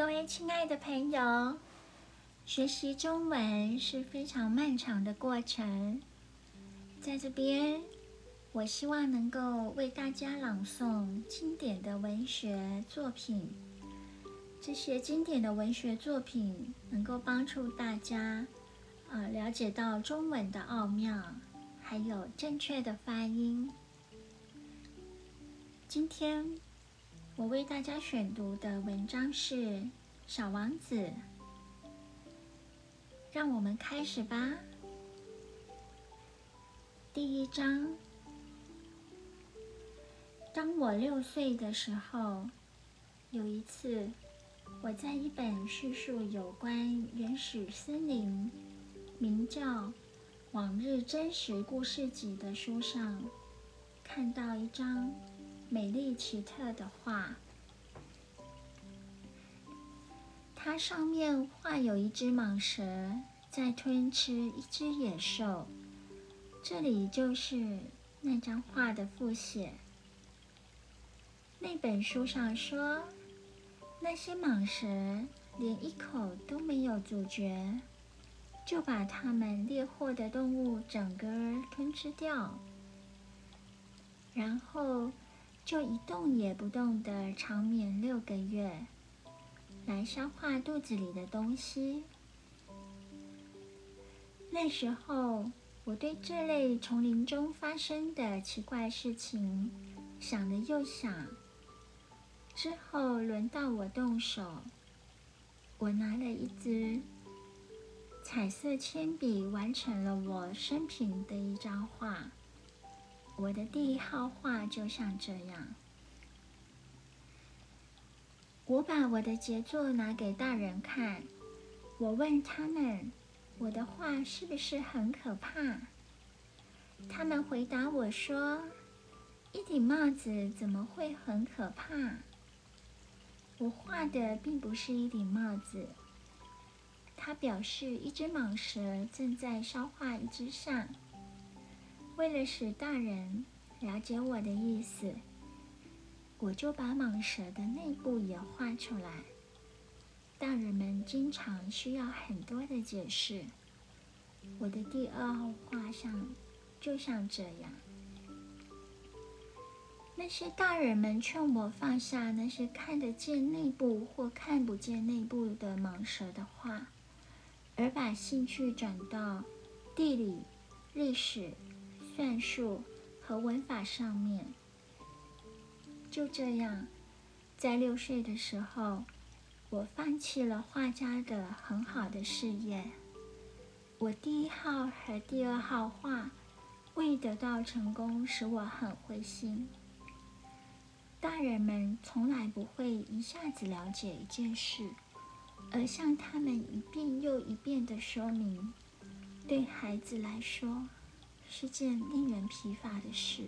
各位亲爱的朋友，学习中文是非常漫长的过程。在这边，我希望能够为大家朗诵经典的文学作品。这些经典的文学作品能够帮助大家，呃，了解到中文的奥妙，还有正确的发音。今天。我为大家选读的文章是《小王子》，让我们开始吧。第一章：当我六岁的时候，有一次，我在一本叙述有关原始森林、名叫《往日真实故事集》的书上，看到一张。美丽奇特的画，它上面画有一只蟒蛇在吞吃一只野兽。这里就是那张画的复写。那本书上说，那些蟒蛇连一口都没有咀嚼，就把它们猎获的动物整个吞吃掉，然后。就一动也不动的长眠六个月，来消化肚子里的东西。那时候，我对这类丛林中发生的奇怪事情想了又想。之后轮到我动手，我拿了一支彩色铅笔，完成了我生平的一张画。我的第一号画就像这样。我把我的杰作拿给大人看，我问他们：“我的画是不是很可怕？”他们回答我说：“一顶帽子怎么会很可怕？”我画的并不是一顶帽子。他表示一只蟒蛇正在消化一只象。为了使大人了解我的意思，我就把蟒蛇的内部也画出来。大人们经常需要很多的解释。我的第二号画像就像这样。那些大人们劝我放下那些看得见内部或看不见内部的蟒蛇的画，而把兴趣转到地理、历史。算术和文法上面，就这样，在六岁的时候，我放弃了画家的很好的事业。我第一号和第二号画未得到成功，使我很灰心。大人们从来不会一下子了解一件事，而向他们一遍又一遍的说明，对孩子来说。是件令人疲乏的事。